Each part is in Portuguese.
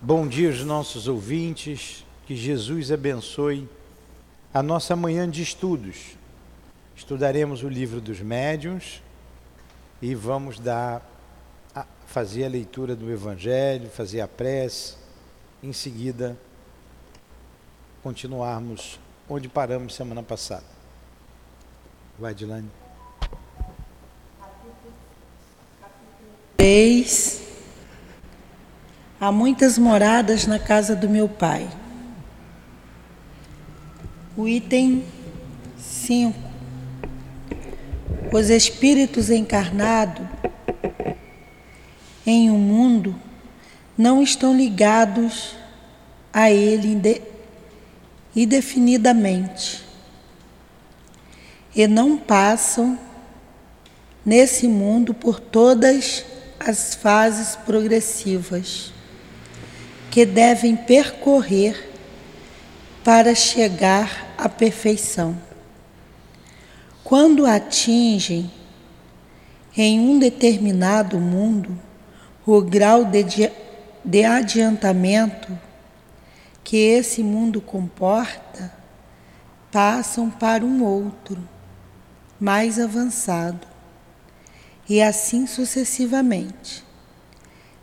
Bom dia aos nossos ouvintes, que Jesus abençoe a nossa manhã de estudos. Estudaremos o livro dos médiuns e vamos dar fazer a leitura do evangelho, fazer a prece, em seguida continuarmos onde paramos semana passada. Vai, Dilane. 3 Há muitas moradas na casa do meu pai. O item 5. Os espíritos encarnados em um mundo não estão ligados a ele indefinidamente e não passam nesse mundo por todas as fases progressivas que devem percorrer para chegar à perfeição. Quando atingem em um determinado mundo o grau de, de adiantamento que esse mundo comporta, passam para um outro, mais avançado, e assim sucessivamente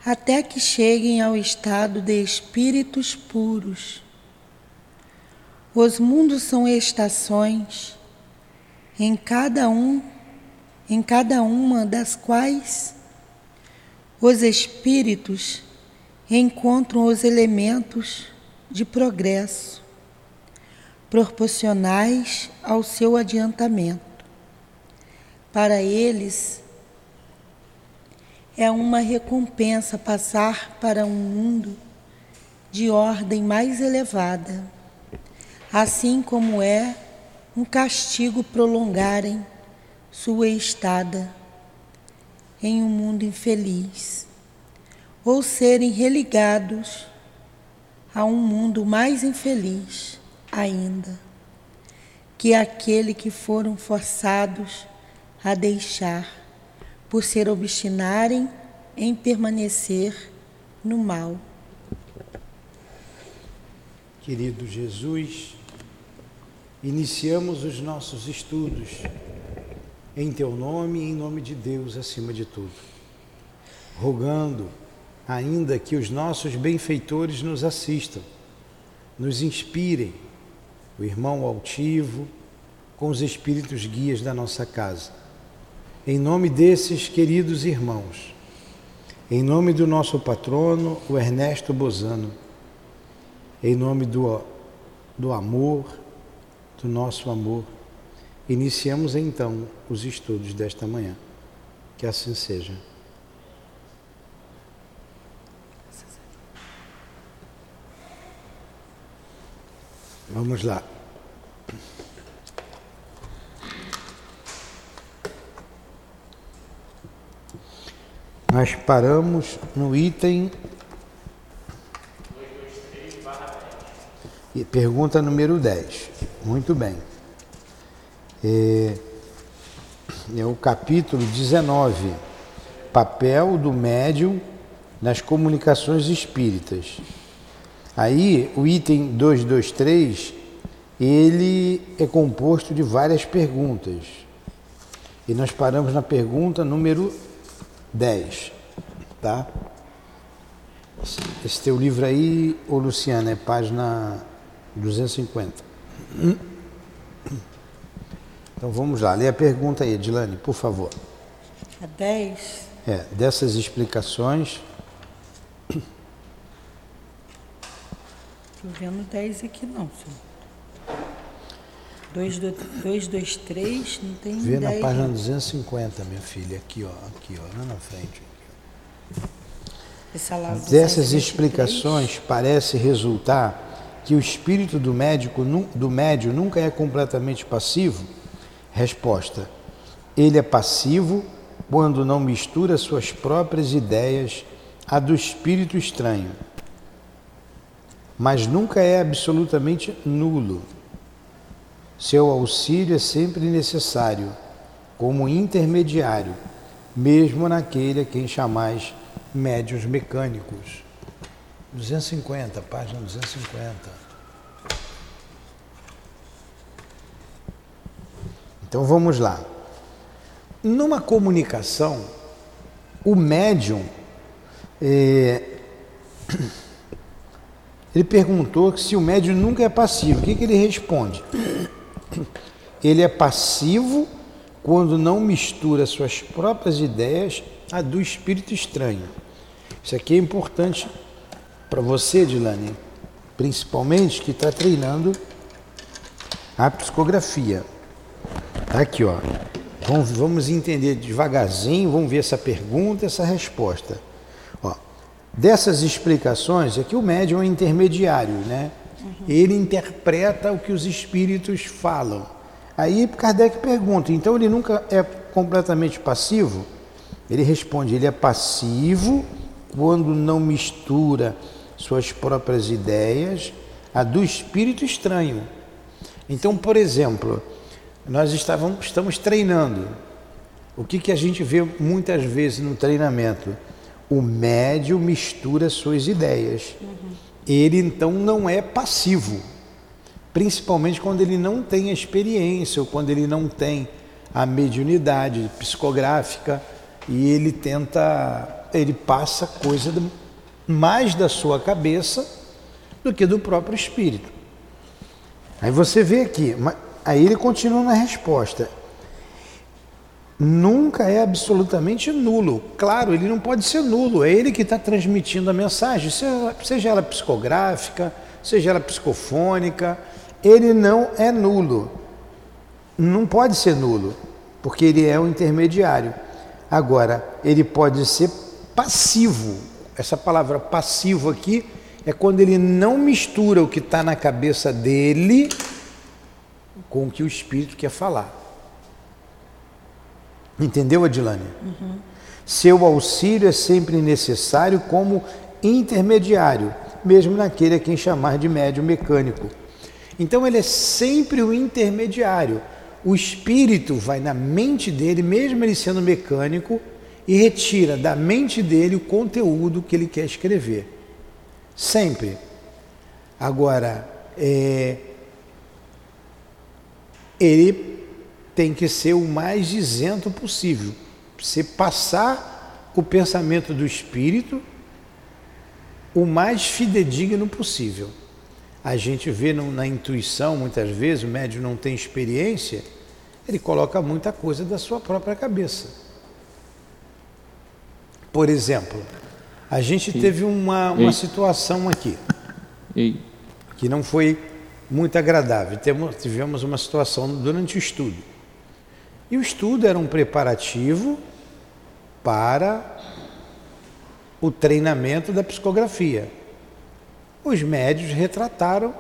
até que cheguem ao estado de espíritos puros. Os mundos são estações, em cada um, em cada uma das quais os espíritos encontram os elementos de progresso proporcionais ao seu adiantamento. Para eles, é uma recompensa passar para um mundo de ordem mais elevada, assim como é um castigo prolongarem sua estada em um mundo infeliz, ou serem religados a um mundo mais infeliz ainda, que aquele que foram forçados a deixar por se obstinarem em permanecer no mal. Querido Jesus, iniciamos os nossos estudos em Teu nome e em nome de Deus acima de tudo, rogando ainda que os nossos benfeitores nos assistam, nos inspirem, o irmão altivo, com os espíritos guias da nossa casa em nome desses queridos irmãos, em nome do nosso patrono, o Ernesto Bozano, em nome do, do amor, do nosso amor, iniciamos então os estudos desta manhã. Que assim seja. Vamos lá. Nós paramos no item. E pergunta número 10. Muito bem. É, é o capítulo 19. Papel do médium nas comunicações espíritas. Aí, o item 223, ele é composto de várias perguntas. E nós paramos na pergunta número 10, tá? Esse teu livro aí, ô Luciana, é página 250. Então vamos lá, lê a pergunta aí, Edilane, por favor. A 10? É, dessas explicações. Estou vendo 10 aqui não, senhor. 2, 2, 3, não tem Vê na página 250, minha filha, aqui, ó, aqui, ó, lá na frente. Dessas explicações parece resultar que o espírito do médico do médio nunca é completamente passivo? Resposta: Ele é passivo quando não mistura suas próprias ideias à do espírito estranho. Mas nunca é absolutamente nulo. Seu auxílio é sempre necessário, como intermediário, mesmo naquele a quem chamais médios mecânicos. 250, página 250. Então vamos lá. Numa comunicação, o médium é, ele perguntou se o médium nunca é passivo. O que, que ele responde? Ele é passivo quando não mistura suas próprias ideias a do espírito estranho. Isso aqui é importante para você, Dilane, principalmente que está treinando a psicografia. Tá aqui, ó. Vamos, entender devagarzinho, vamos ver essa pergunta, essa resposta. Ó, dessas explicações, aqui o médium é intermediário, né? Uhum. Ele interpreta o que os espíritos falam. Aí Kardec pergunta, então ele nunca é completamente passivo? Ele responde, ele é passivo quando não mistura suas próprias ideias a do espírito estranho. Então, por exemplo, nós estávamos, estamos treinando. O que, que a gente vê muitas vezes no treinamento? O médio mistura suas ideias. Uhum. Ele então não é passivo, principalmente quando ele não tem experiência ou quando ele não tem a mediunidade psicográfica e ele tenta, ele passa coisa mais da sua cabeça do que do próprio espírito. Aí você vê aqui, aí ele continua na resposta. Nunca é absolutamente nulo. Claro, ele não pode ser nulo, é ele que está transmitindo a mensagem, seja, ela psicográfica, seja ela psicofônica, ele não é nulo. Não pode ser nulo, porque ele é o intermediário. Agora, ele pode ser passivo, essa palavra passivo aqui é quando ele não mistura o que está na cabeça dele com o que o espírito quer falar. Entendeu, Adilane? Uhum. Seu auxílio é sempre necessário como intermediário, mesmo naquele a quem chamar de médio mecânico. Então ele é sempre o intermediário. O espírito vai na mente dele, mesmo ele sendo mecânico, e retira da mente dele o conteúdo que ele quer escrever. Sempre. Agora, é, ele tem que ser o mais isento possível. Você passar o pensamento do espírito o mais fidedigno possível. A gente vê na intuição, muitas vezes, o médium não tem experiência, ele coloca muita coisa da sua própria cabeça. Por exemplo, a gente Sim. teve uma, uma situação aqui Ei. que não foi muito agradável. Temos, tivemos uma situação durante o estudo. E o estudo era um preparativo para o treinamento da psicografia. Os médios retrataram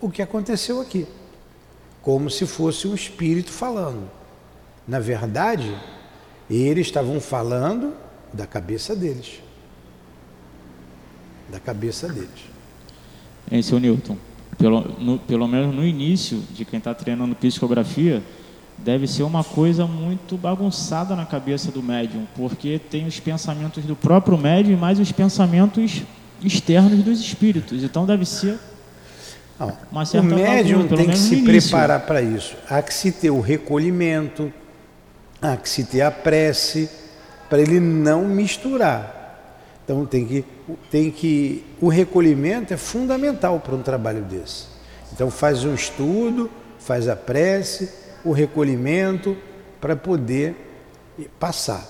o que aconteceu aqui, como se fosse um espírito falando. Na verdade, eles estavam falando da cabeça deles. Da cabeça deles. É, seu Newton, pelo, no, pelo menos no início de quem está treinando psicografia, deve ser uma coisa muito bagunçada na cabeça do médium, porque tem os pensamentos do próprio médium e mais os pensamentos externos dos espíritos. Então deve ser uma certa O médium tem que se preparar para isso. Há que se ter o recolhimento, há que se ter a prece para ele não misturar. Então tem que, tem que. O recolhimento é fundamental para um trabalho desse. Então faz um estudo, faz a prece, o recolhimento para poder passar.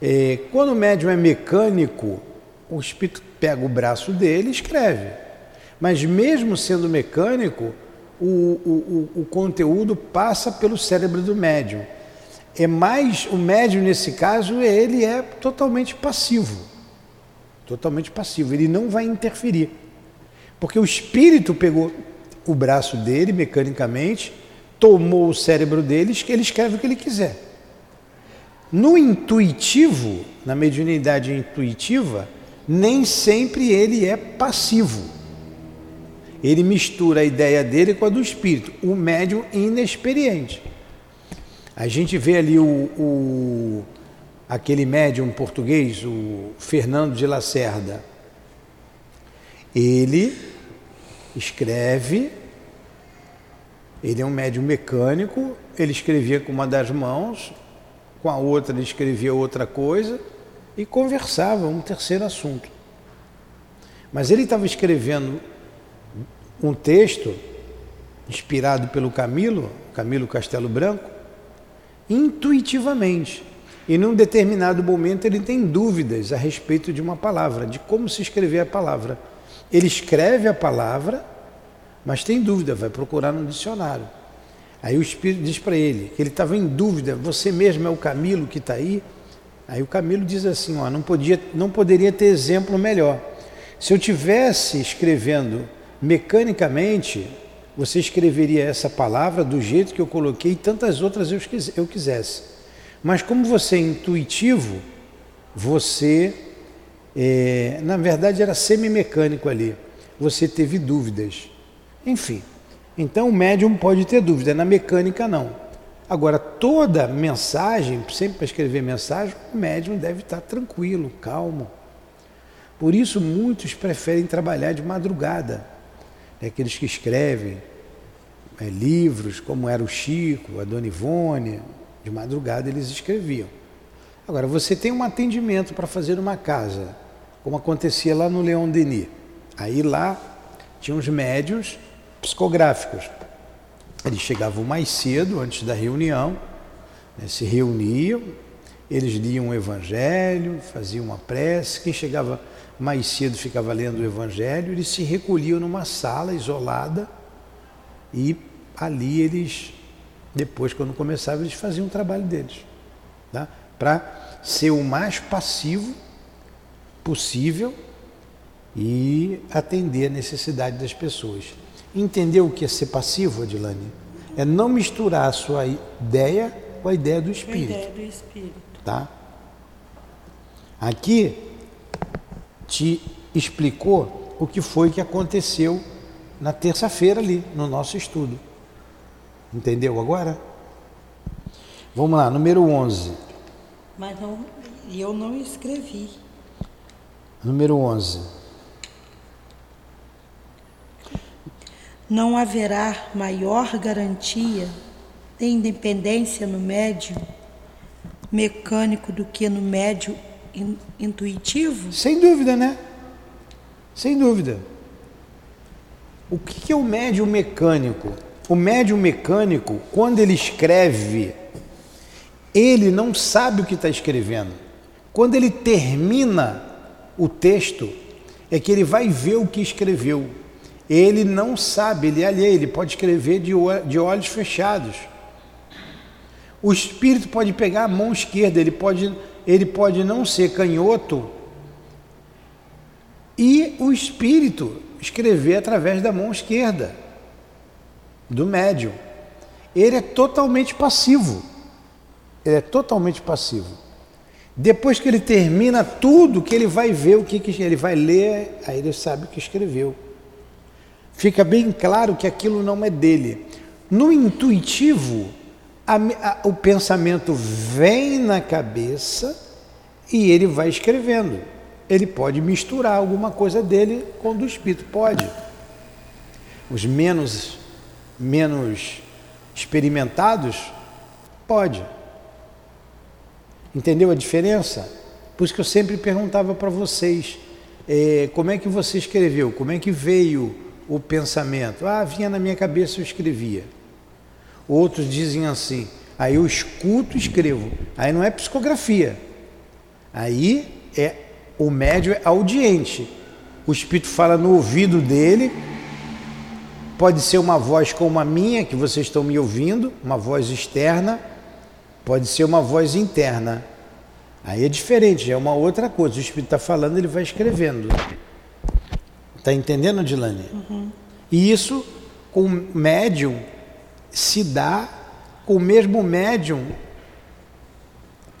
É, quando o médium é mecânico, o espírito pega o braço dele e escreve. Mas mesmo sendo mecânico, o, o, o, o conteúdo passa pelo cérebro do médium é mais o médium nesse caso ele é totalmente passivo totalmente passivo ele não vai interferir porque o espírito pegou o braço dele mecanicamente tomou o cérebro dele ele escreve o que ele quiser. No intuitivo na mediunidade intuitiva nem sempre ele é passivo. Ele mistura a ideia dele com a do espírito o médium inexperiente. A gente vê ali o, o aquele médium português, o Fernando de Lacerda. Ele escreve, ele é um médium mecânico, ele escrevia com uma das mãos, com a outra ele escrevia outra coisa e conversava um terceiro assunto. Mas ele estava escrevendo um texto inspirado pelo Camilo, Camilo Castelo Branco, intuitivamente. E num determinado momento ele tem dúvidas a respeito de uma palavra, de como se escrever a palavra. Ele escreve a palavra, mas tem dúvida, vai procurar no dicionário. Aí o Espírito diz para ele que ele estava em dúvida, você mesmo é o Camilo que está aí? Aí o Camilo diz assim, ó, não, podia, não poderia ter exemplo melhor. Se eu tivesse escrevendo mecanicamente, você escreveria essa palavra do jeito que eu coloquei e tantas outras eu quisesse. Mas como você é intuitivo, você, é, na verdade, era semi-mecânico ali. Você teve dúvidas. Enfim, então o médium pode ter dúvida, na mecânica não. Agora, toda mensagem, sempre para escrever mensagem, o médium deve estar tranquilo, calmo. Por isso, muitos preferem trabalhar de madrugada é aqueles que escrevem é, livros, como era o Chico, a Dona Ivone, de madrugada eles escreviam. Agora, você tem um atendimento para fazer uma casa, como acontecia lá no Leão Denis. Aí lá tinha os médios psicográficos. Eles chegavam mais cedo, antes da reunião, né, se reuniam, eles liam o Evangelho, faziam uma prece. Quem chegava mais cedo ficava lendo o Evangelho, eles se recolhiam numa sala isolada e ali eles, depois, quando começavam, eles faziam o trabalho deles. Tá? Para ser o mais passivo possível e atender a necessidade das pessoas. Entendeu o que é ser passivo, Adilane? É não misturar a sua ideia com a ideia do Espírito. A ideia do Espírito. Tá? Aqui te explicou o que foi que aconteceu na terça-feira ali, no nosso estudo. Entendeu agora? Vamos lá, número 11. Mas não, eu não escrevi. Número 11. Não haverá maior garantia de independência no médio mecânico do que no médio in, intuitivo? Sem dúvida, né? Sem dúvida. O que é o médium mecânico? O médium mecânico, quando ele escreve, ele não sabe o que está escrevendo. Quando ele termina o texto, é que ele vai ver o que escreveu. Ele não sabe, ele é alheio, ele pode escrever de, de olhos fechados. O espírito pode pegar a mão esquerda, ele pode ele pode não ser canhoto e o espírito escrever através da mão esquerda do médium. Ele é totalmente passivo. Ele é totalmente passivo. Depois que ele termina tudo, que ele vai ver o que, que ele vai ler, aí ele sabe o que escreveu. Fica bem claro que aquilo não é dele. No intuitivo, a, a, o pensamento vem na cabeça e ele vai escrevendo. Ele pode misturar alguma coisa dele com o do espírito, pode. Os menos menos experimentados, pode. Entendeu a diferença? Por isso que eu sempre perguntava para vocês, é, como é que você escreveu? Como é que veio o pensamento? Ah, vinha na minha cabeça, eu escrevia. Outros dizem assim, aí eu escuto e escrevo. Aí não é psicografia. Aí é o médio é audiente. O espírito fala no ouvido dele. Pode ser uma voz como a minha, que vocês estão me ouvindo, uma voz externa. Pode ser uma voz interna. Aí é diferente, é uma outra coisa. O espírito está falando, ele vai escrevendo. Está entendendo, Dilane? Uhum. E isso, com o médium, se dá com o mesmo médium,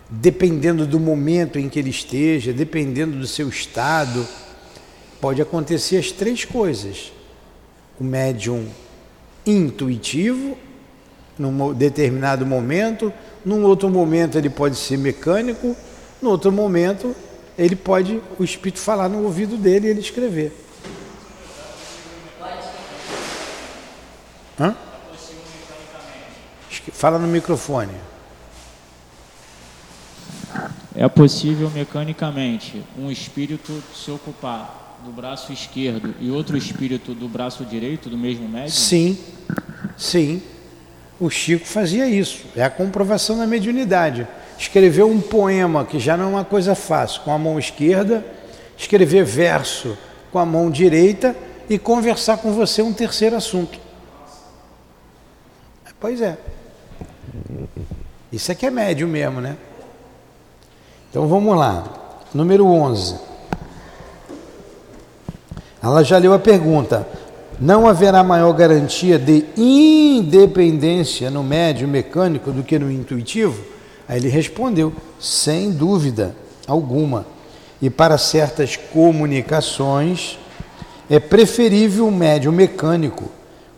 dependendo do momento em que ele esteja, dependendo do seu estado, pode acontecer as três coisas. O médium intuitivo, num determinado momento, num outro momento ele pode ser mecânico, no outro momento ele pode o espírito falar no ouvido dele e ele escrever. Hã? Fala no microfone. É possível mecanicamente um espírito se ocupar do braço esquerdo e outro espírito do braço direito do mesmo médium? Sim, sim. O Chico fazia isso. É a comprovação da mediunidade. Escreveu um poema, que já não é uma coisa fácil, com a mão esquerda, escrever verso com a mão direita e conversar com você um terceiro assunto. Pois é. Isso aqui é médio mesmo, né? Então vamos lá. Número 11. Ela já leu a pergunta. Não haverá maior garantia de independência no médio mecânico do que no intuitivo? Aí ele respondeu: sem dúvida alguma. E para certas comunicações é preferível o médio mecânico.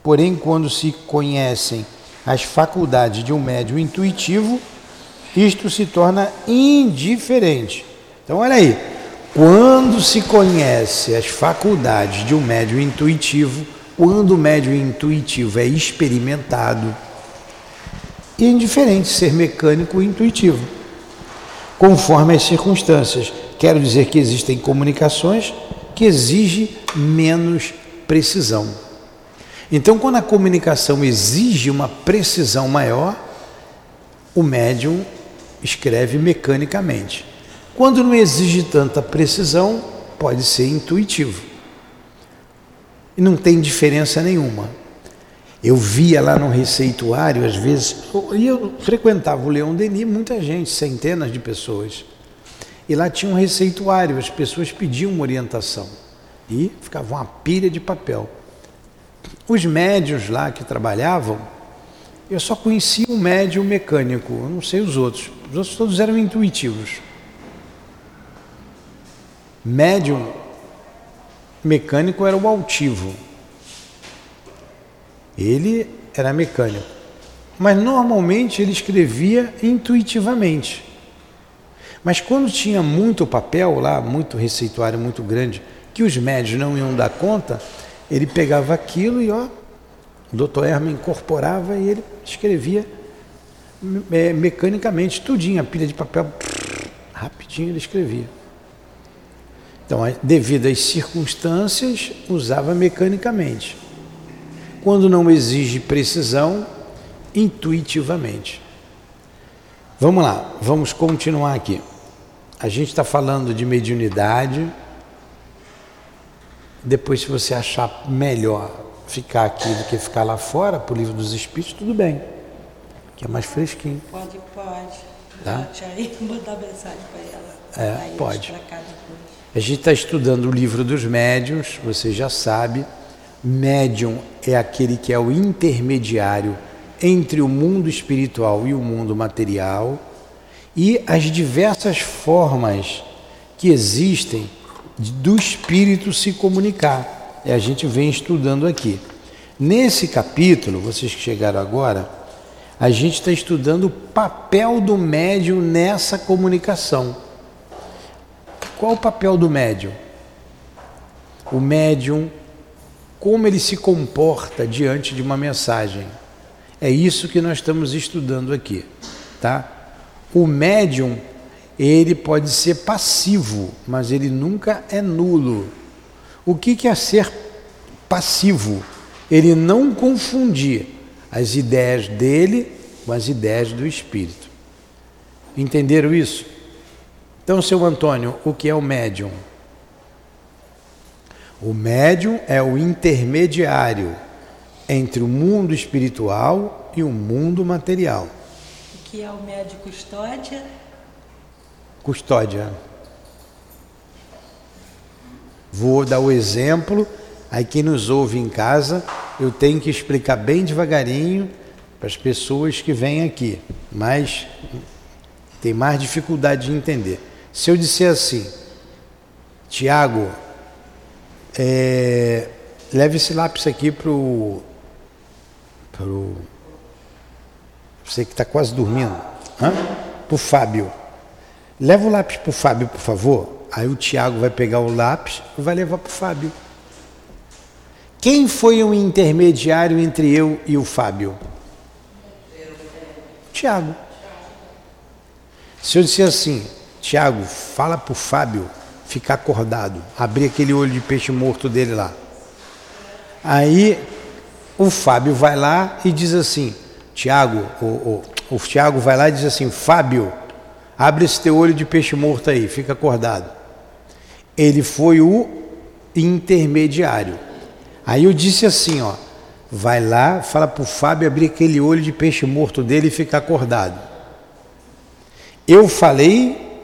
Porém, quando se conhecem as faculdades de um médio intuitivo, isto se torna indiferente. Então, olha aí, quando se conhece as faculdades de um médio intuitivo, quando o médio intuitivo é experimentado, é indiferente ser mecânico ou intuitivo, conforme as circunstâncias. Quero dizer que existem comunicações que exigem menos precisão. Então, quando a comunicação exige uma precisão maior, o médium escreve mecanicamente. Quando não exige tanta precisão, pode ser intuitivo. E não tem diferença nenhuma. Eu via lá no receituário, às vezes, e eu frequentava o Leão Denis, muita gente, centenas de pessoas. E lá tinha um receituário, as pessoas pediam uma orientação. E ficava uma pilha de papel. Os médios lá que trabalhavam, eu só conhecia um médium mecânico, eu não sei os outros. Os outros todos eram intuitivos. Médium mecânico era o altivo. Ele era mecânico. Mas normalmente ele escrevia intuitivamente. Mas quando tinha muito papel lá, muito receituário muito grande, que os médios não iam dar conta, ele pegava aquilo e ó, o doutor Herman incorporava e ele escrevia é, mecanicamente, tudinho, a pilha de papel, rapidinho ele escrevia. Então, devido às circunstâncias, usava mecanicamente. Quando não exige precisão, intuitivamente. Vamos lá, vamos continuar aqui. A gente está falando de mediunidade. Depois, se você achar melhor ficar aqui do que ficar lá fora, para o livro dos Espíritos, tudo bem que é mais fresquinho. Pode, pode. Tá? Já mandar mensagem para ela. É, pode. A gente está estudando o livro dos médiuns, você já sabe. Médium é aquele que é o intermediário entre o mundo espiritual e o mundo material e as diversas formas que existem do espírito se comunicar. E a gente vem estudando aqui. Nesse capítulo, vocês que chegaram agora, a gente está estudando o papel do médium nessa comunicação. Qual o papel do médium? O médium, como ele se comporta diante de uma mensagem. É isso que nós estamos estudando aqui, tá? O médium, ele pode ser passivo, mas ele nunca é nulo. O que, é ser passivo? Ele não confundir as ideias dele com as ideias do Espírito. Entenderam isso? Então, seu Antônio, o que é o médium? O médium é o intermediário entre o mundo espiritual e o mundo material. O que é o médium custódia? Custódia. Vou dar o exemplo, aí quem nos ouve em casa eu tenho que explicar bem devagarinho para as pessoas que vêm aqui, mas tem mais dificuldade de entender. Se eu disser assim, Tiago, é, leve esse lápis aqui para o. Pro, você que está quase dormindo. Para o Fábio. Leva o lápis para o Fábio, por favor. Aí o Tiago vai pegar o lápis e vai levar para o Fábio. Quem foi o intermediário entre eu e o Fábio? Tiago. Se eu disser assim, Tiago, fala para o Fábio ficar acordado, abrir aquele olho de peixe morto dele lá. Aí o Fábio vai lá e diz assim, Tiago, o, o, o Tiago vai lá e diz assim, Fábio, abre esse teu olho de peixe morto aí, fica acordado. Ele foi o intermediário. Aí eu disse assim, ó, vai lá, fala para o Fábio abrir aquele olho de peixe morto dele e ficar acordado. Eu falei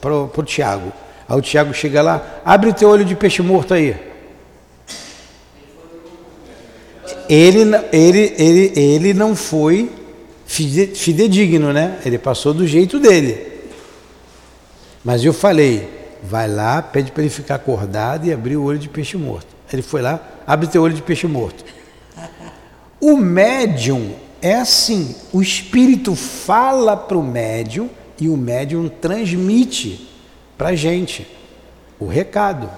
para o Tiago. Aí o Tiago chega lá, abre teu olho de peixe morto aí. Ele, ele, ele, ele não foi fidedigno, né? Ele passou do jeito dele. Mas eu falei, vai lá, pede para ele ficar acordado e abrir o olho de peixe morto. Ele foi lá, abre teu olho de peixe morto. O médium é assim, o espírito fala para o médium e o médium transmite para a gente o recado.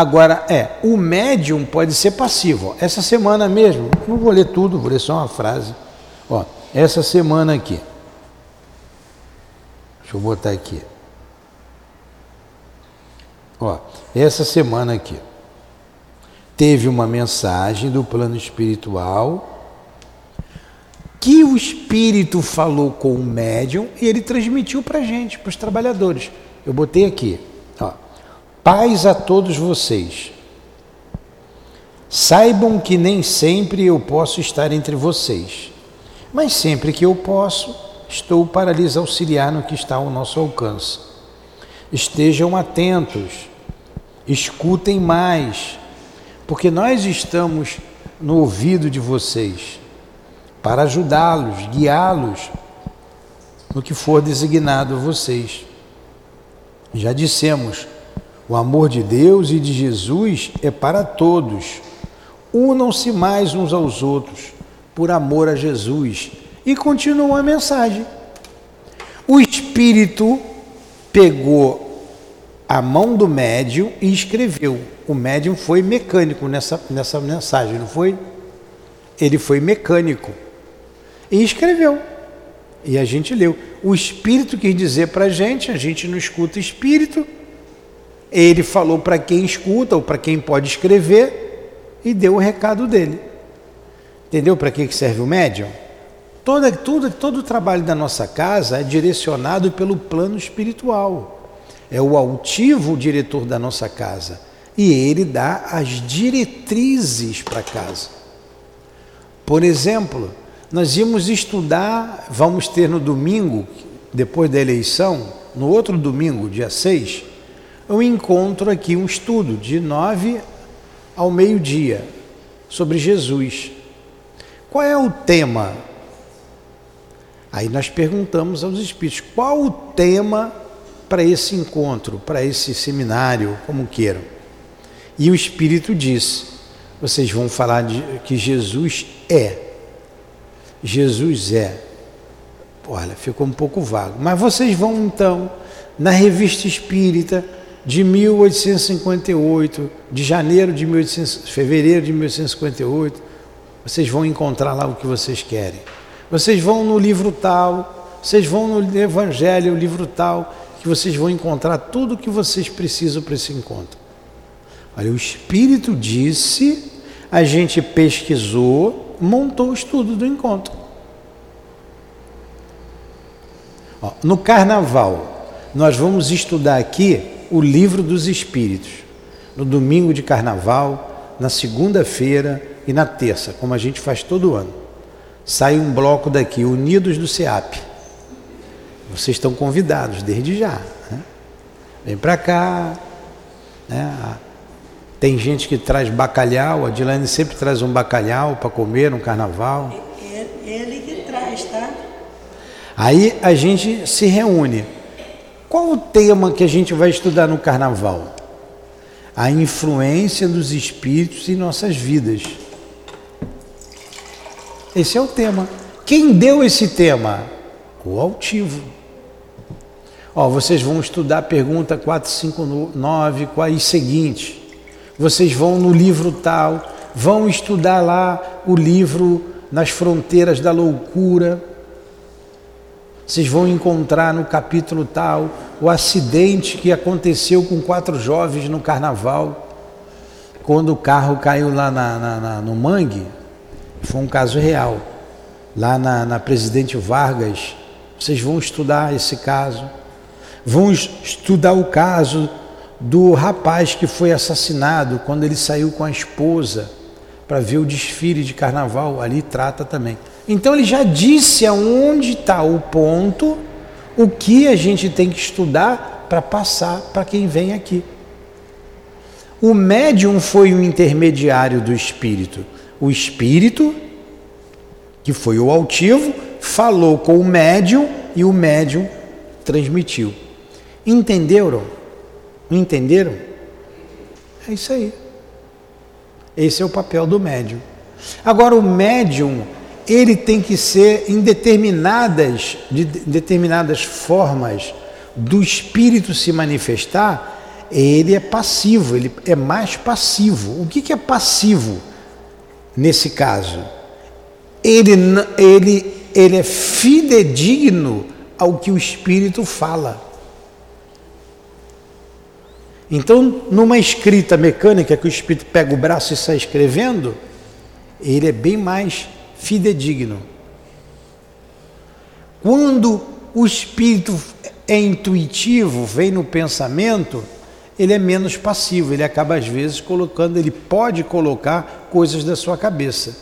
Agora, é, o médium pode ser passivo. Essa semana mesmo, não vou ler tudo, vou ler só uma frase. Ó, essa semana aqui. Deixa eu botar aqui. Ó, essa semana aqui teve uma mensagem do plano espiritual que o espírito falou com o médium e ele transmitiu para gente, para os trabalhadores. Eu botei aqui, paz a todos vocês. Saibam que nem sempre eu posso estar entre vocês, mas sempre que eu posso, estou para lhes auxiliar no que está ao nosso alcance. Estejam atentos, escutem mais, porque nós estamos no ouvido de vocês para ajudá-los, guiá-los no que for designado a vocês. Já dissemos, o amor de Deus e de Jesus é para todos. Unam-se mais uns aos outros por amor a Jesus. E continua a mensagem. O Espírito pegou a mão do médium e escreveu. O médium foi mecânico nessa, nessa mensagem, não foi? Ele foi mecânico. E escreveu. E a gente leu. O Espírito quis dizer para a gente, a gente não escuta Espírito. Ele falou para quem escuta ou para quem pode escrever e deu o recado dele. Entendeu para que serve o médium? Todo, tudo, todo o trabalho da nossa casa é direcionado pelo plano espiritual. É o altivo diretor da nossa casa. E ele dá as diretrizes para casa. Por exemplo, nós íamos estudar, vamos ter no domingo, depois da eleição, no outro domingo, dia 6, eu encontro aqui um estudo de nove ao meio-dia sobre Jesus. Qual é o tema? Aí nós perguntamos aos espíritos: qual o tema para esse encontro, para esse seminário, como queiram? E o espírito disse: vocês vão falar de que Jesus é Jesus é. Olha, ficou um pouco vago. Mas vocês vão então na Revista Espírita de 1858, de janeiro de 1800, fevereiro de 1858, vocês vão encontrar lá o que vocês querem. Vocês vão no livro tal, vocês vão no Evangelho, o livro tal, que vocês vão encontrar tudo o que vocês precisam para esse encontro. Olha, o Espírito disse, a gente pesquisou, montou o estudo do encontro. Ó, no carnaval, nós vamos estudar aqui o livro dos Espíritos. No domingo de carnaval, na segunda-feira e na terça, como a gente faz todo ano. Sai um bloco daqui, Unidos do SEAP. Vocês estão convidados desde já. Né? Vem para cá. Né? Tem gente que traz bacalhau, a Dilane sempre traz um bacalhau para comer no carnaval. Ele que traz, tá? Aí a gente se reúne. Qual o tema que a gente vai estudar no carnaval? A influência dos espíritos em nossas vidas. Esse é o tema. Quem deu esse tema? O altivo. Ó, vocês vão estudar a pergunta 459 com as seguintes. vocês vão no livro tal, vão estudar lá o livro Nas Fronteiras da Loucura. Vocês vão encontrar no capítulo tal o acidente que aconteceu com quatro jovens no carnaval, quando o carro caiu lá na, na, na, no mangue. Foi um caso real. Lá na, Presidente Vargas, vocês vão estudar esse caso. Vão estudar o caso do rapaz que foi assassinado quando ele saiu com a esposa para ver o desfile de carnaval, ali trata também. Então ele já disse aonde está o ponto, o que a gente tem que estudar para passar para quem vem aqui. O médium foi o intermediário do espírito. O espírito, que foi o altivo, falou com o médium e o médium transmitiu. Entenderam? Entenderam? É isso aí. Esse é o papel do médium. Agora, o médium, ele tem que ser em determinadas, de determinadas formas do espírito se manifestar, ele é passivo, ele é mais passivo. O que, que é passivo nesse caso? Ele, ele, ele é fidedigno ao que o espírito fala. Então, numa escrita mecânica que o espírito pega o braço e sai escrevendo, ele é bem mais fidedigno. Quando o espírito é intuitivo, vem no pensamento, ele é menos passivo, ele acaba às vezes colocando, ele pode colocar coisas da sua cabeça.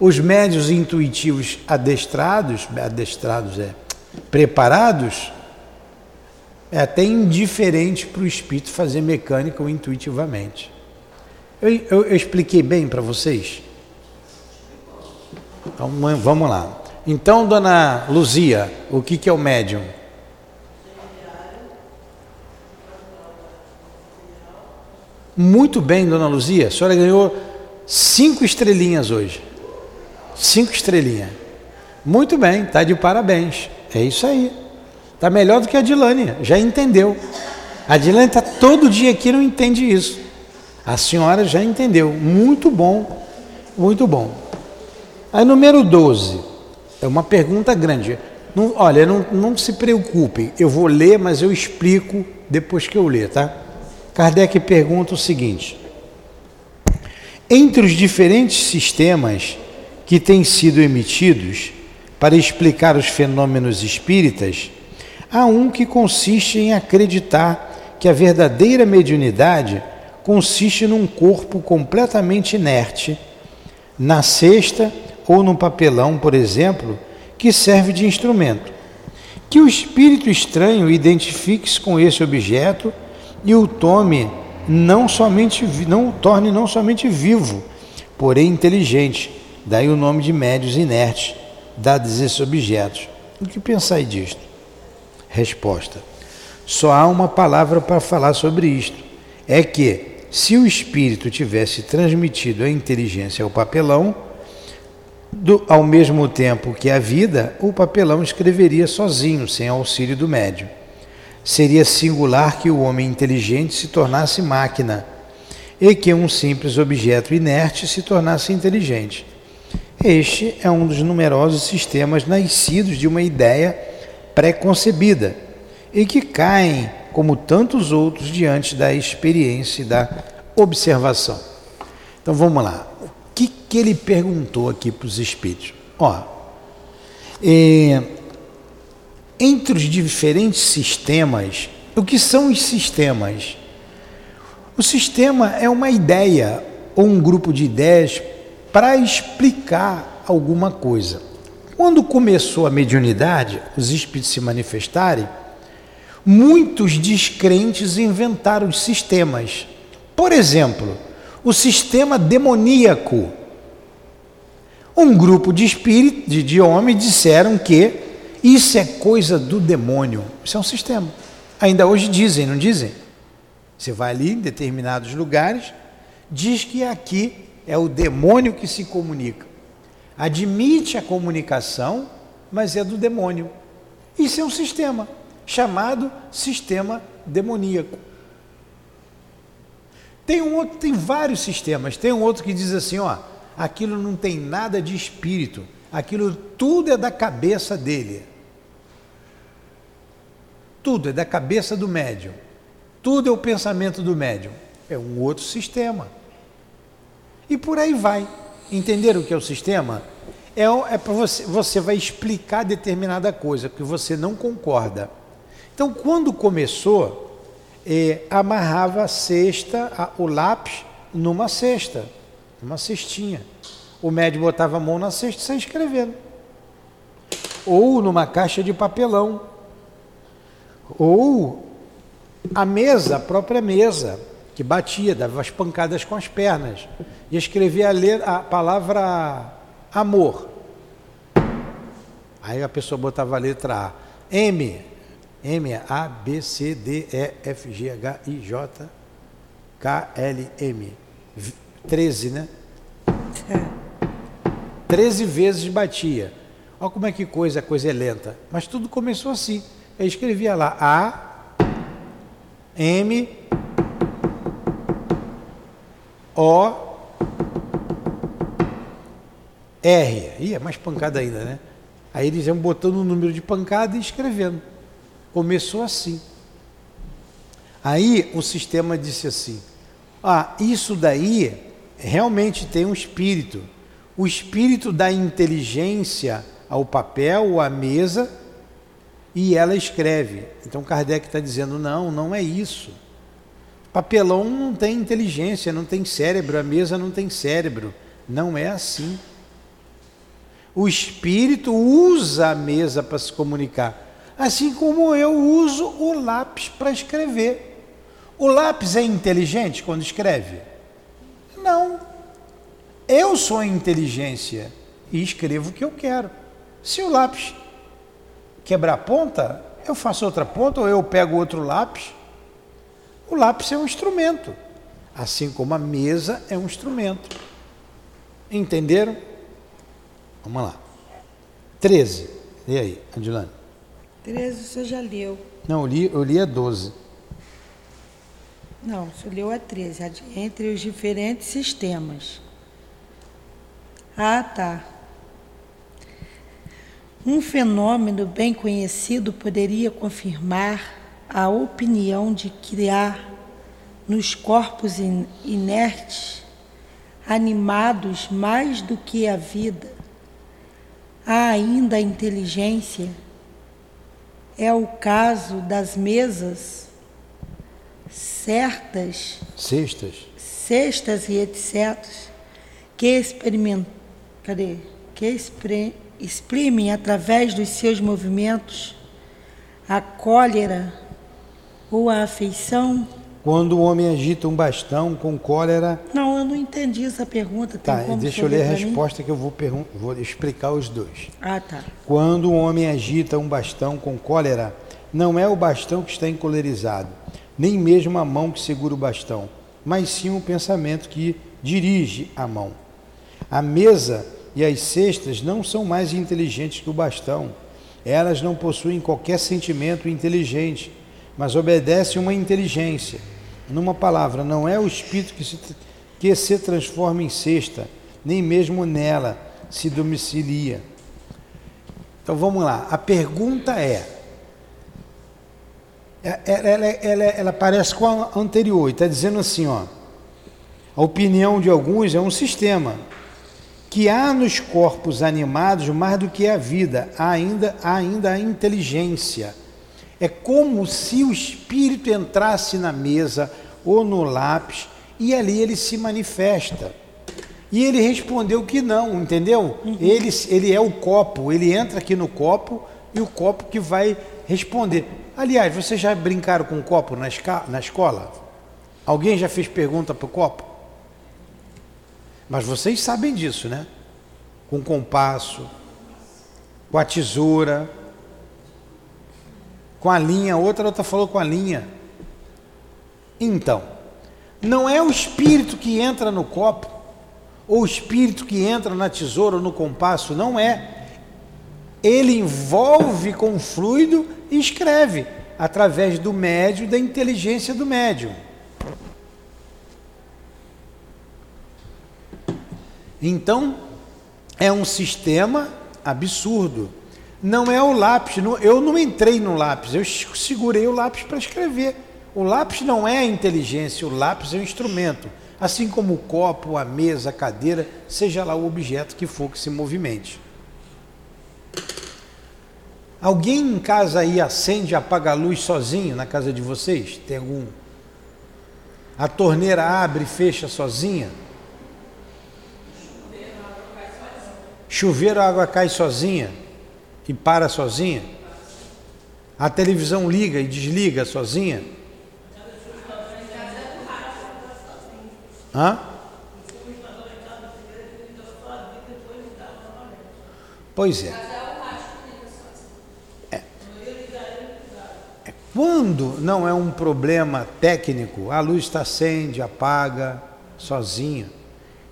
Os médios intuitivos adestrados, adestrados é, preparados, é até indiferente para o espírito fazer mecânica ou intuitivamente. Eu, eu, eu expliquei bem para vocês? Então, vamos lá. Então, dona Luzia, o que, que é o médium? Muito bem, dona Luzia. A senhora ganhou cinco estrelinhas hoje. Cinco estrelinhas. Muito bem, está de parabéns. É isso aí. Está melhor do que a Dilane, já entendeu. A Dilane está todo dia aqui não entende isso. A senhora já entendeu. Muito bom, muito bom. Aí, número 12. É uma pergunta grande. Não, olha, não, não se preocupe, eu vou ler, mas eu explico depois que eu ler, tá? Kardec pergunta o seguinte: entre os diferentes sistemas que têm sido emitidos para explicar os fenômenos espíritas, há um que consiste em acreditar que a verdadeira mediunidade consiste num corpo completamente inerte, na cesta ou no papelão, por exemplo, que serve de instrumento. Que o espírito estranho identifique-se com esse objeto e o tome não somente não torne não somente vivo, porém inteligente. Daí o nome de médios inertes, dados esses objetos. O que pensai disto? Resposta: Só há uma palavra para falar sobre isto. É que, se o espírito tivesse transmitido a inteligência ao papelão, do, ao mesmo tempo que a vida, o papelão escreveria sozinho, sem auxílio do médium. Seria singular que o homem inteligente se tornasse máquina e que um simples objeto inerte se tornasse inteligente. Este é um dos numerosos sistemas nascidos de uma ideia pré-concebida e que caem, como tantos outros, diante da experiência e da observação. Então vamos lá. Que, ele perguntou aqui para os espíritos? Ó, é, entre os diferentes sistemas, o que são os sistemas? O sistema é uma ideia ou um grupo de ideias para explicar alguma coisa. Quando começou a mediunidade, os espíritos se manifestarem, muitos descrentes inventaram sistemas. Por exemplo, o sistema demoníaco. Um grupo de espíritos, de, de homens, disseram que isso é coisa do demônio. Isso é um sistema. Ainda hoje dizem, não dizem? Você vai ali em determinados lugares, diz que aqui é o demônio que se comunica. Admite a comunicação, mas é do demônio. Isso é um sistema chamado sistema demoníaco. Tem um outro, tem vários sistemas. Tem um outro que diz assim, ó, aquilo não tem nada de espírito, aquilo tudo é da cabeça dele. Tudo é da cabeça do médium. Tudo é o pensamento do médium. É um outro sistema. E por aí vai. Entenderam o que é o sistema? É, é para você, você vai explicar determinada coisa que você não concorda. Então, quando começou, é, amarrava a cesta, a, o lápis numa cesta, numa cestinha. O médium botava a mão na cesta e saia escrevendo. Ou numa caixa de papelão. Ou a mesa, a própria mesa, que batia, dava as pancadas com as pernas. E escrevia a, a palavra amor. Aí a pessoa botava a letra A. M. M, A, B, C, D, E, F, G, H, I, J, K, L, M. 13, né? É. 13 vezes batia. Olha como é que coisa, a coisa é lenta. Mas tudo começou assim. Eu escrevia lá A, M, O, R. Ih, é mais pancada ainda, né? Aí eles iam botando o um número de pancada e escrevendo. Começou assim. Aí o sistema disse assim: ah, isso daí realmente tem um espírito. O espírito dá inteligência ao papel ou à mesa e ela escreve. Então Kardec está dizendo: não, não é isso. Papelão não tem inteligência, não tem cérebro, a mesa não tem cérebro. Não é assim. O espírito usa a mesa para se comunicar, assim como eu uso o lápis para escrever. O lápis é inteligente quando escreve? Não. Eu sou a inteligência e escrevo o que eu quero. Se o lápis quebrar a ponta, eu faço outra ponta ou eu pego outro lápis. O lápis é um instrumento, assim como a mesa é um instrumento. Entenderam? Vamos lá. 13. E aí, Adilane? 13 você já leu. Não, eu li, eu li a 12. Não, você leu a 13. Entre os diferentes sistemas. Ah, tá. Um fenômeno bem conhecido poderia confirmar a opinião de criar nos corpos inertes, animados mais do que a vida, há ainda a inteligência. É o caso das mesas certas, cestas, cestas e etc., que experimentam, cadê? Que exprimem através dos seus movimentos a cólera ou a afeição quando o homem agita um bastão com cólera. Não, eu não entendi essa pergunta. Tem tá, deixa eu ler a resposta mim? que eu vou, vou explicar os dois. Ah, tá. Quando o homem agita um bastão com cólera, não é o bastão que está encolerizado, nem mesmo a mão que segura o bastão, mas sim o pensamento que dirige a mão. A mesa e as cestas não são mais inteligentes que o bastão. Elas não possuem qualquer sentimento inteligente mas obedece uma inteligência. Numa palavra, não é o espírito que se, que se transforma em cesta, nem mesmo nela se domicilia. Então vamos lá, a pergunta é: ela, ela, ela, ela parece com a anterior, e está dizendo assim: ó, a opinião de alguns é um sistema que há nos corpos animados mais do que a vida, há ainda, há ainda a inteligência é como se o espírito entrasse na mesa ou no lápis e ali ele se manifesta. E ele respondeu que não, entendeu? Uhum. Ele, ele é o copo, ele entra aqui no copo e o copo que vai responder. Aliás, vocês já brincaram com copo na, na escola? Alguém já fez pergunta para o copo? Mas vocês sabem disso, né? Com compasso, com a tesoura, com a linha, outra outra falou com a linha. Então, não é o espírito que entra no copo, ou o espírito que entra na tesoura ou no compasso, não é. Ele envolve com o fluido e escreve através do médium, da inteligência do médium. Então, é um sistema absurdo. Não é o lápis, não, eu não entrei no lápis, eu segurei o lápis para escrever. O lápis não é a inteligência, o lápis é um instrumento. Assim como o copo, a mesa, a cadeira, seja lá o objeto que for que se movimente. Alguém em casa aí acende e apaga a luz sozinho na casa de vocês? Tem algum? A torneira abre e fecha sozinha? Chuveiro, a água cai sozinha e para sozinha? A televisão liga e desliga sozinha? Hã? Pois é. Quando não é um problema técnico, a luz está acende, apaga, sozinha.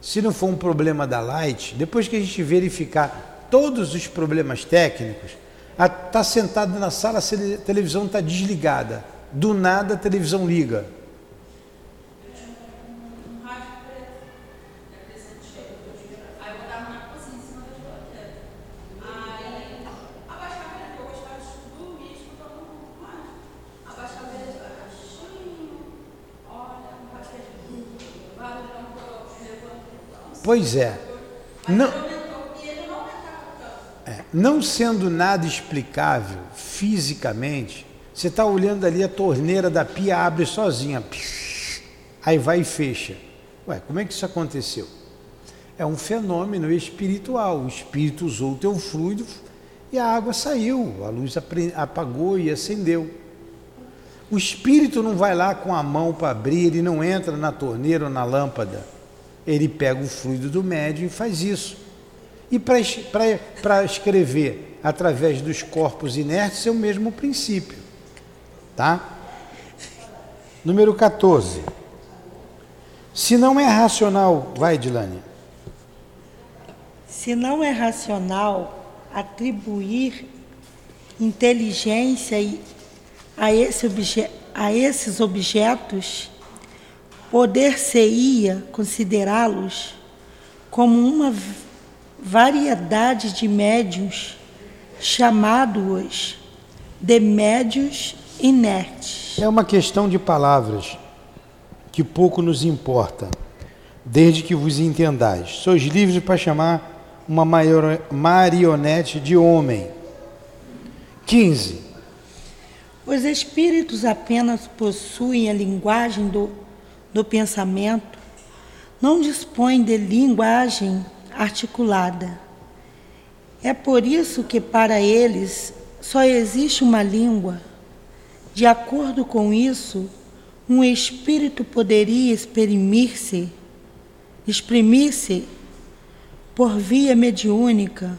Se não for um problema da light, depois que a gente verificar todos os problemas técnicos, está sentado na sala, a televisão está desligada. Do nada a televisão liga. Pois é. Não, é, não sendo nada explicável fisicamente, você está olhando ali a torneira da pia abre sozinha, aí vai e fecha. Ué, como é que isso aconteceu? É um fenômeno espiritual. O espírito usou o teu fluido e a água saiu, a luz apagou e acendeu. O espírito não vai lá com a mão para abrir, ele não entra na torneira ou na lâmpada ele pega o fluido do médium e faz isso. E para escrever através dos corpos inertes é o mesmo princípio. Tá? Número 14. Se não é racional, vai, Dilane. Se não é racional atribuir inteligência a, esse obje a esses objetos poder-se-ia considerá-los como uma variedade de médios, chamado-os de médios inertes. É uma questão de palavras que pouco nos importa, desde que vos entendais. Sois livres para chamar uma maior marionete de homem. 15. Os espíritos apenas possuem a linguagem do do pensamento não dispõe de linguagem articulada. É por isso que para eles só existe uma língua. De acordo com isso, um espírito poderia exprimir-se, exprimir-se por via mediúnica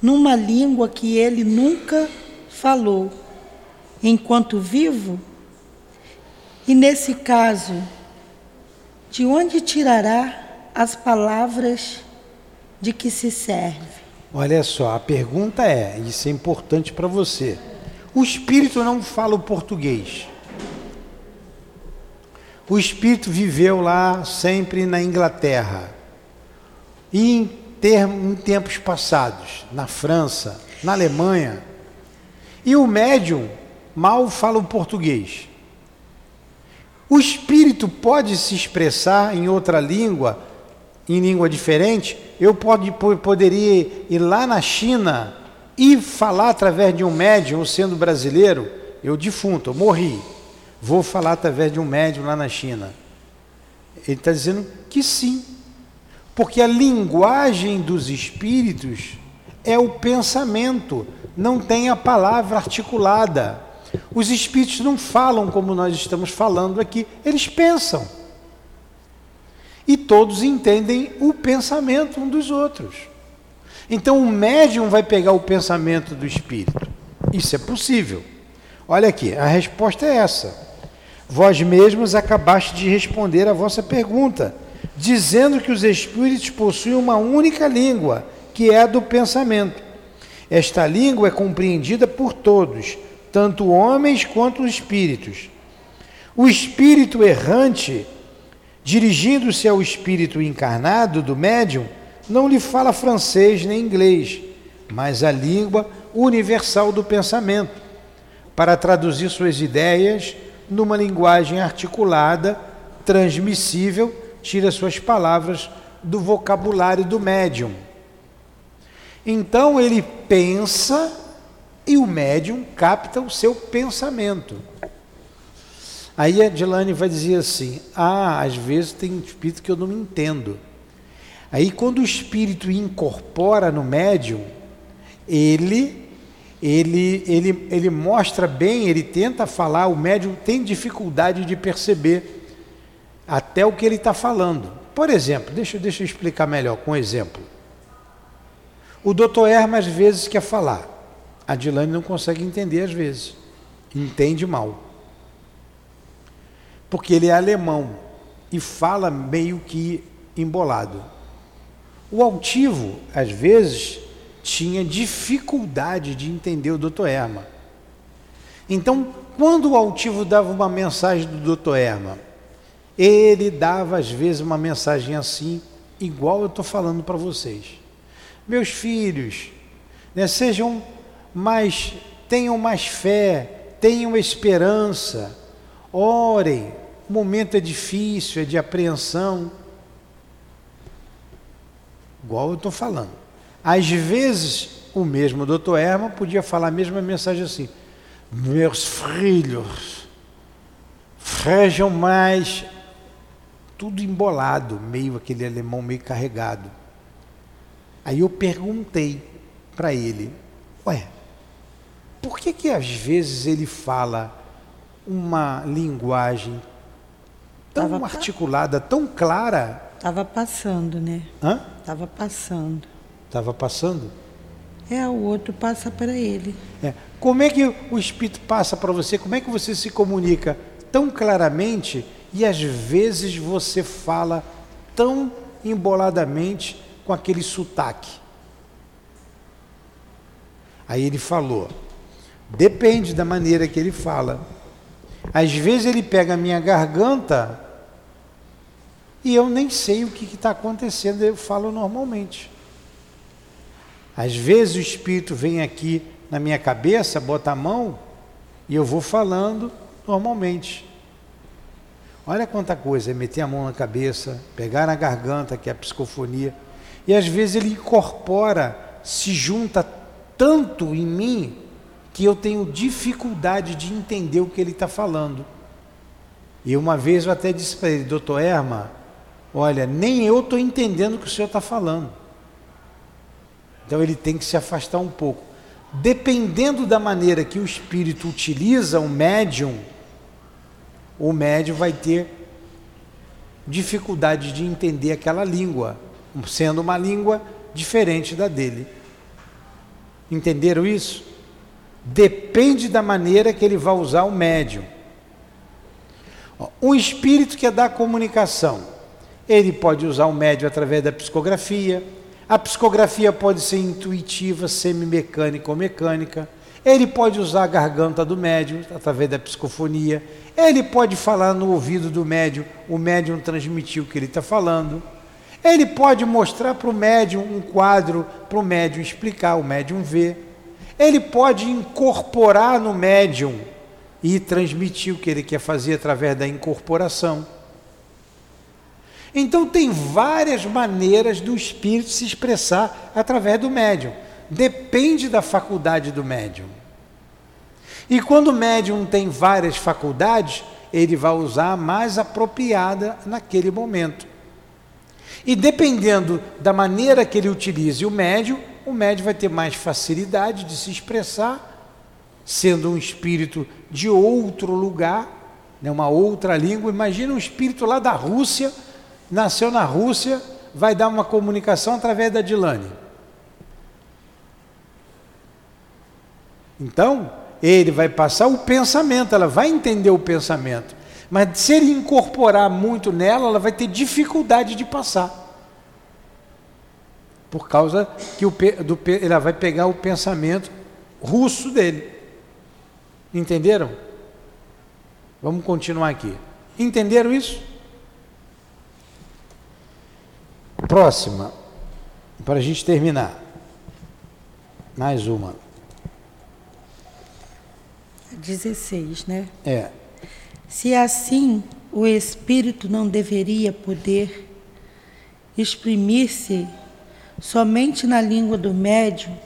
numa língua que ele nunca falou, enquanto vivo. E nesse caso, de onde tirará as palavras de que se serve? Olha só, a pergunta é, isso é importante para você. O espírito não fala o português. O espírito viveu lá sempre na Inglaterra. E em, termos, em tempos passados, na França, na Alemanha. E o médium mal fala o português. O espírito pode se expressar em outra língua, em língua diferente. Eu pode, poderia ir lá na China e falar através de um médium, sendo brasileiro, eu defunto, eu morri. Vou falar através de um médium lá na China. Ele está dizendo que sim, porque a linguagem dos espíritos é o pensamento, não tem a palavra articulada. Os espíritos não falam como nós estamos falando aqui, eles pensam. E todos entendem o pensamento um dos outros. Então o médium vai pegar o pensamento do espírito. Isso é possível. Olha aqui, a resposta é essa. Vós mesmos acabaste de responder a vossa pergunta, dizendo que os espíritos possuem uma única língua, que é a do pensamento. Esta língua é compreendida por todos, tanto homens quanto espíritos. O espírito errante Dirigindo-se ao espírito encarnado do médium, não lhe fala francês nem inglês, mas a língua universal do pensamento, para traduzir suas ideias numa linguagem articulada, transmissível, tira suas palavras do vocabulário do médium. Então ele pensa e o médium capta o seu pensamento. Aí a Dilane vai dizer assim: Ah, às vezes tem espírito que eu não entendo. Aí quando o espírito incorpora no médium, ele ele, ele, ele mostra bem, ele tenta falar, o médium tem dificuldade de perceber até o que ele está falando. Por exemplo, deixa, deixa eu explicar melhor com um exemplo. O doutor Erma às vezes quer falar, a Dilane não consegue entender às vezes, entende mal. Porque ele é alemão e fala meio que embolado. O altivo, às vezes, tinha dificuldade de entender o Dr. Erma. Então, quando o altivo dava uma mensagem do Dr. Erma, ele dava às vezes uma mensagem assim, igual eu estou falando para vocês. Meus filhos, né, sejam mais, tenham mais fé, tenham esperança, orem. O momento é difícil, é de apreensão. Igual eu estou falando. Às vezes, o mesmo doutor Herman podia falar a mesma mensagem assim: Meus filhos, frejam mais. Tudo embolado, meio aquele alemão meio carregado. Aí eu perguntei para ele: Ué, por que que às vezes ele fala uma linguagem tão Tava articulada, tão clara? Estava passando, né? Hã? Estava passando. Estava passando? É, o outro passa para ele. É. Como é que o Espírito passa para você? Como é que você se comunica tão claramente e às vezes você fala tão emboladamente com aquele sotaque? Aí ele falou: depende da maneira que ele fala. Às vezes ele pega a minha garganta e eu nem sei o que está acontecendo, eu falo normalmente. Às vezes o Espírito vem aqui na minha cabeça, bota a mão e eu vou falando normalmente. Olha quanta coisa, é meter a mão na cabeça, pegar na garganta, que é a psicofonia, e às vezes ele incorpora, se junta tanto em mim que eu tenho dificuldade de entender o que ele está falando. E uma vez eu até disse para ele, doutor Erma, olha, nem eu estou entendendo o que o senhor está falando. Então ele tem que se afastar um pouco. Dependendo da maneira que o espírito utiliza o médium, o médium vai ter dificuldade de entender aquela língua, sendo uma língua diferente da dele. Entenderam isso? Depende da maneira que ele vai usar o médium. Um espírito que é da comunicação, ele pode usar o médium através da psicografia, a psicografia pode ser intuitiva, semimecânica ou mecânica. Ele pode usar a garganta do médium através da psicofonia. Ele pode falar no ouvido do médium, o médium transmitir o que ele está falando. Ele pode mostrar para o médium um quadro, para o médium explicar, o médium ver. Ele pode incorporar no médium e transmitir o que ele quer fazer através da incorporação. Então tem várias maneiras do espírito se expressar através do médium. Depende da faculdade do médium. E quando o médium tem várias faculdades, ele vai usar a mais apropriada naquele momento. E dependendo da maneira que ele utilize o médium, o médium vai ter mais facilidade de se expressar, sendo um espírito de outro lugar, né, uma outra língua. Imagina um espírito lá da Rússia nasceu na Rússia, vai dar uma comunicação através da Dilane. Então, ele vai passar o pensamento, ela vai entender o pensamento. Mas se ele incorporar muito nela, ela vai ter dificuldade de passar. Por causa que o, do, ela vai pegar o pensamento russo dele. Entenderam? Vamos continuar aqui. Entenderam isso? Próxima, para a gente terminar. Mais uma. 16, né? É. Se assim o espírito não deveria poder exprimir-se somente na língua do médium,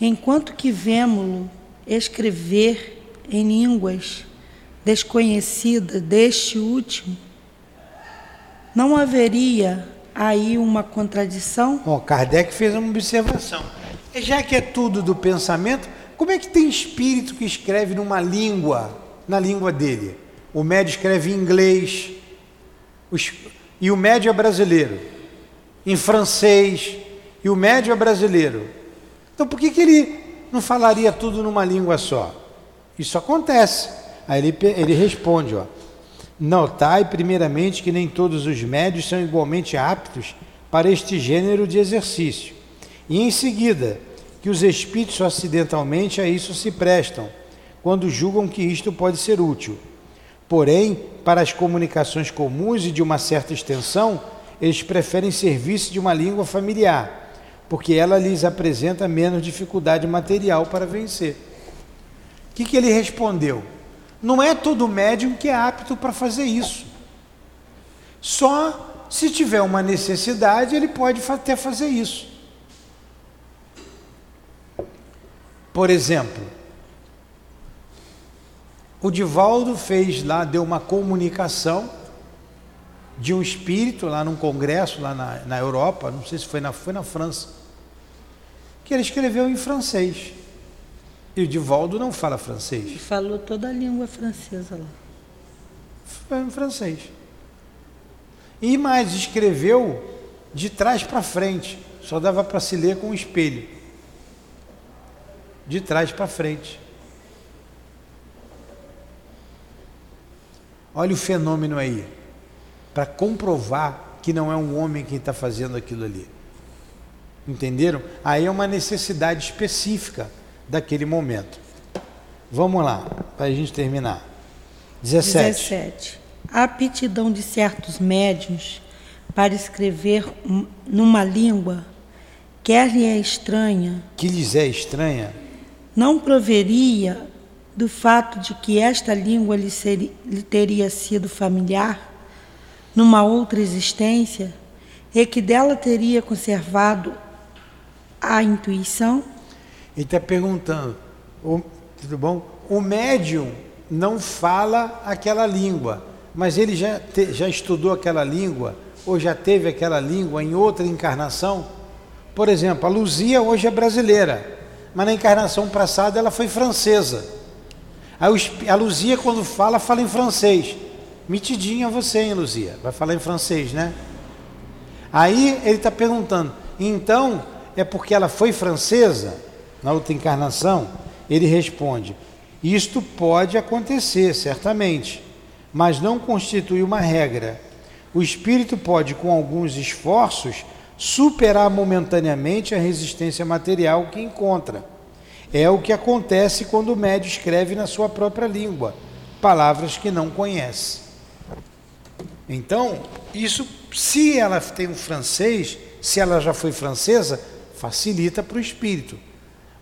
enquanto que vemos-lo escrever em línguas desconhecidas deste último, não haveria aí uma contradição? Bom, Kardec fez uma observação. Já que é tudo do pensamento, como é que tem espírito que escreve numa língua, na língua dele? O médio escreve em inglês, e o médio é brasileiro, em francês, e o médio é brasileiro. Então por que, que ele não falaria tudo numa língua só? Isso acontece. Aí ele, ele responde, ó. Notai primeiramente que nem todos os médios são igualmente aptos para este gênero de exercício. E em seguida, que os espíritos acidentalmente a isso se prestam, quando julgam que isto pode ser útil. Porém, para as comunicações comuns e de uma certa extensão, eles preferem servir-se de uma língua familiar, porque ela lhes apresenta menos dificuldade material para vencer. O que, que ele respondeu? Não é todo médium que é apto para fazer isso. Só se tiver uma necessidade, ele pode até fazer isso. Por exemplo, o Divaldo fez lá, deu uma comunicação de um espírito lá num congresso lá na, na Europa, não sei se foi na, foi na França, que ele escreveu em francês. E o Divaldo não fala francês. Ele falou toda a língua francesa lá. Foi em francês. E mais, escreveu de trás para frente. Só dava para se ler com um espelho. De trás para frente. Olha o fenômeno aí. Para comprovar que não é um homem quem está fazendo aquilo ali. Entenderam? Aí é uma necessidade específica daquele momento. Vamos lá, para a gente terminar. 17. 17. A aptidão de certos médios para escrever numa língua quer lhe é estranha, que lhes é estranha, não proveria do fato de que esta língua lhe, seria, lhe teria sido familiar numa outra existência e que dela teria conservado a intuição? Ele está perguntando, o, tudo bom? O médium não fala aquela língua, mas ele já, te, já estudou aquela língua ou já teve aquela língua em outra encarnação? Por exemplo, a Luzia hoje é brasileira, mas na encarnação passada ela foi francesa. A Luzia, quando fala, fala em francês. Mitidinha você, hein, Luzia? Vai falar em francês, né? Aí ele está perguntando, então é porque ela foi francesa? na outra encarnação, ele responde: Isto pode acontecer, certamente, mas não constitui uma regra. O espírito pode, com alguns esforços, superar momentaneamente a resistência material que encontra. É o que acontece quando o médio escreve na sua própria língua palavras que não conhece. Então, isso, se ela tem um francês, se ela já foi francesa, facilita para o espírito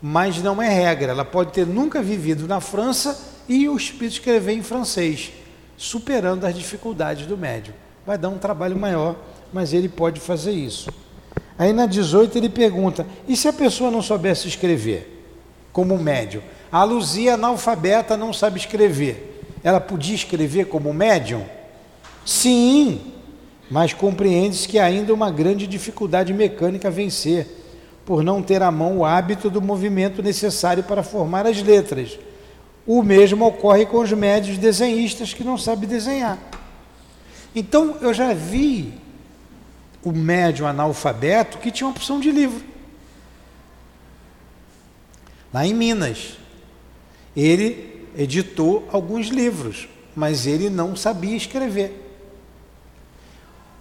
mas não é regra. Ela pode ter nunca vivido na França e o espírito escrever em francês, superando as dificuldades do médium. Vai dar um trabalho maior, mas ele pode fazer isso. Aí na 18 ele pergunta: e se a pessoa não soubesse escrever, como médium? A Luzia analfabeta não sabe escrever. Ela podia escrever como médium? Sim, mas compreende-se que ainda uma grande dificuldade mecânica vencer por não ter à mão o hábito do movimento necessário para formar as letras. O mesmo ocorre com os médios desenhistas que não sabem desenhar. Então, eu já vi o médium analfabeto que tinha uma opção de livro. Lá em Minas. Ele editou alguns livros, mas ele não sabia escrever.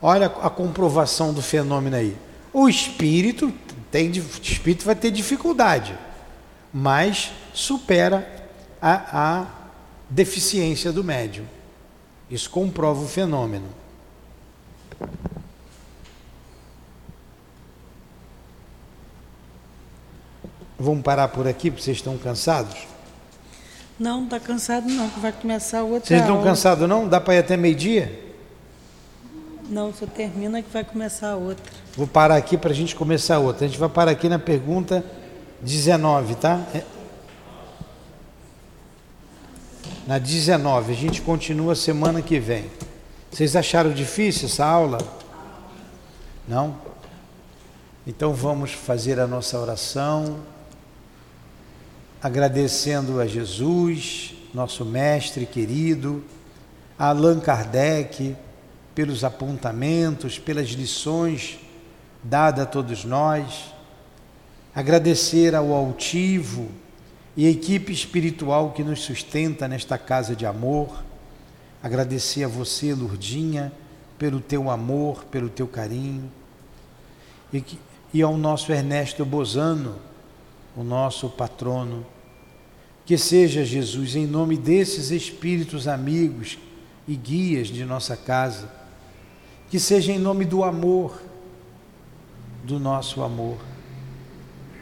Olha a comprovação do fenômeno aí. O espírito tem, o espírito vai ter dificuldade, mas supera a, a deficiência do médium. Isso comprova o fenômeno. Vamos parar por aqui, porque vocês estão cansados? Não, não está cansado não, que vai começar outra Vocês estão cansados não? Dá para ir até meio-dia? Não, só termina que vai começar outra. Vou parar aqui para a gente começar outra. A gente vai parar aqui na pergunta 19, tá? É- Na 19, a gente continua semana que vem. Vocês acharam difícil essa aula? Não? Então vamos fazer a nossa oração, agradecendo a Jesus, nosso mestre querido, a Allan Kardec, pelos apontamentos, pelas lições dadas a todos nós, agradecer ao altivo e a equipe espiritual que nos sustenta nesta casa de amor, agradecer a você, Lurdinha, pelo teu amor, pelo teu carinho, e, que, e ao nosso Ernesto Bozano, o nosso patrono, que seja Jesus, em nome desses espíritos amigos e guias de nossa casa, que seja em nome do amor, do nosso amor,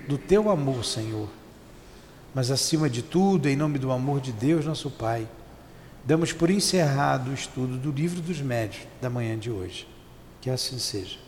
do teu amor, Senhor. Mas acima de tudo, em nome do amor de Deus, nosso Pai, damos por encerrado o estudo do livro dos médios da manhã de hoje. Que assim seja.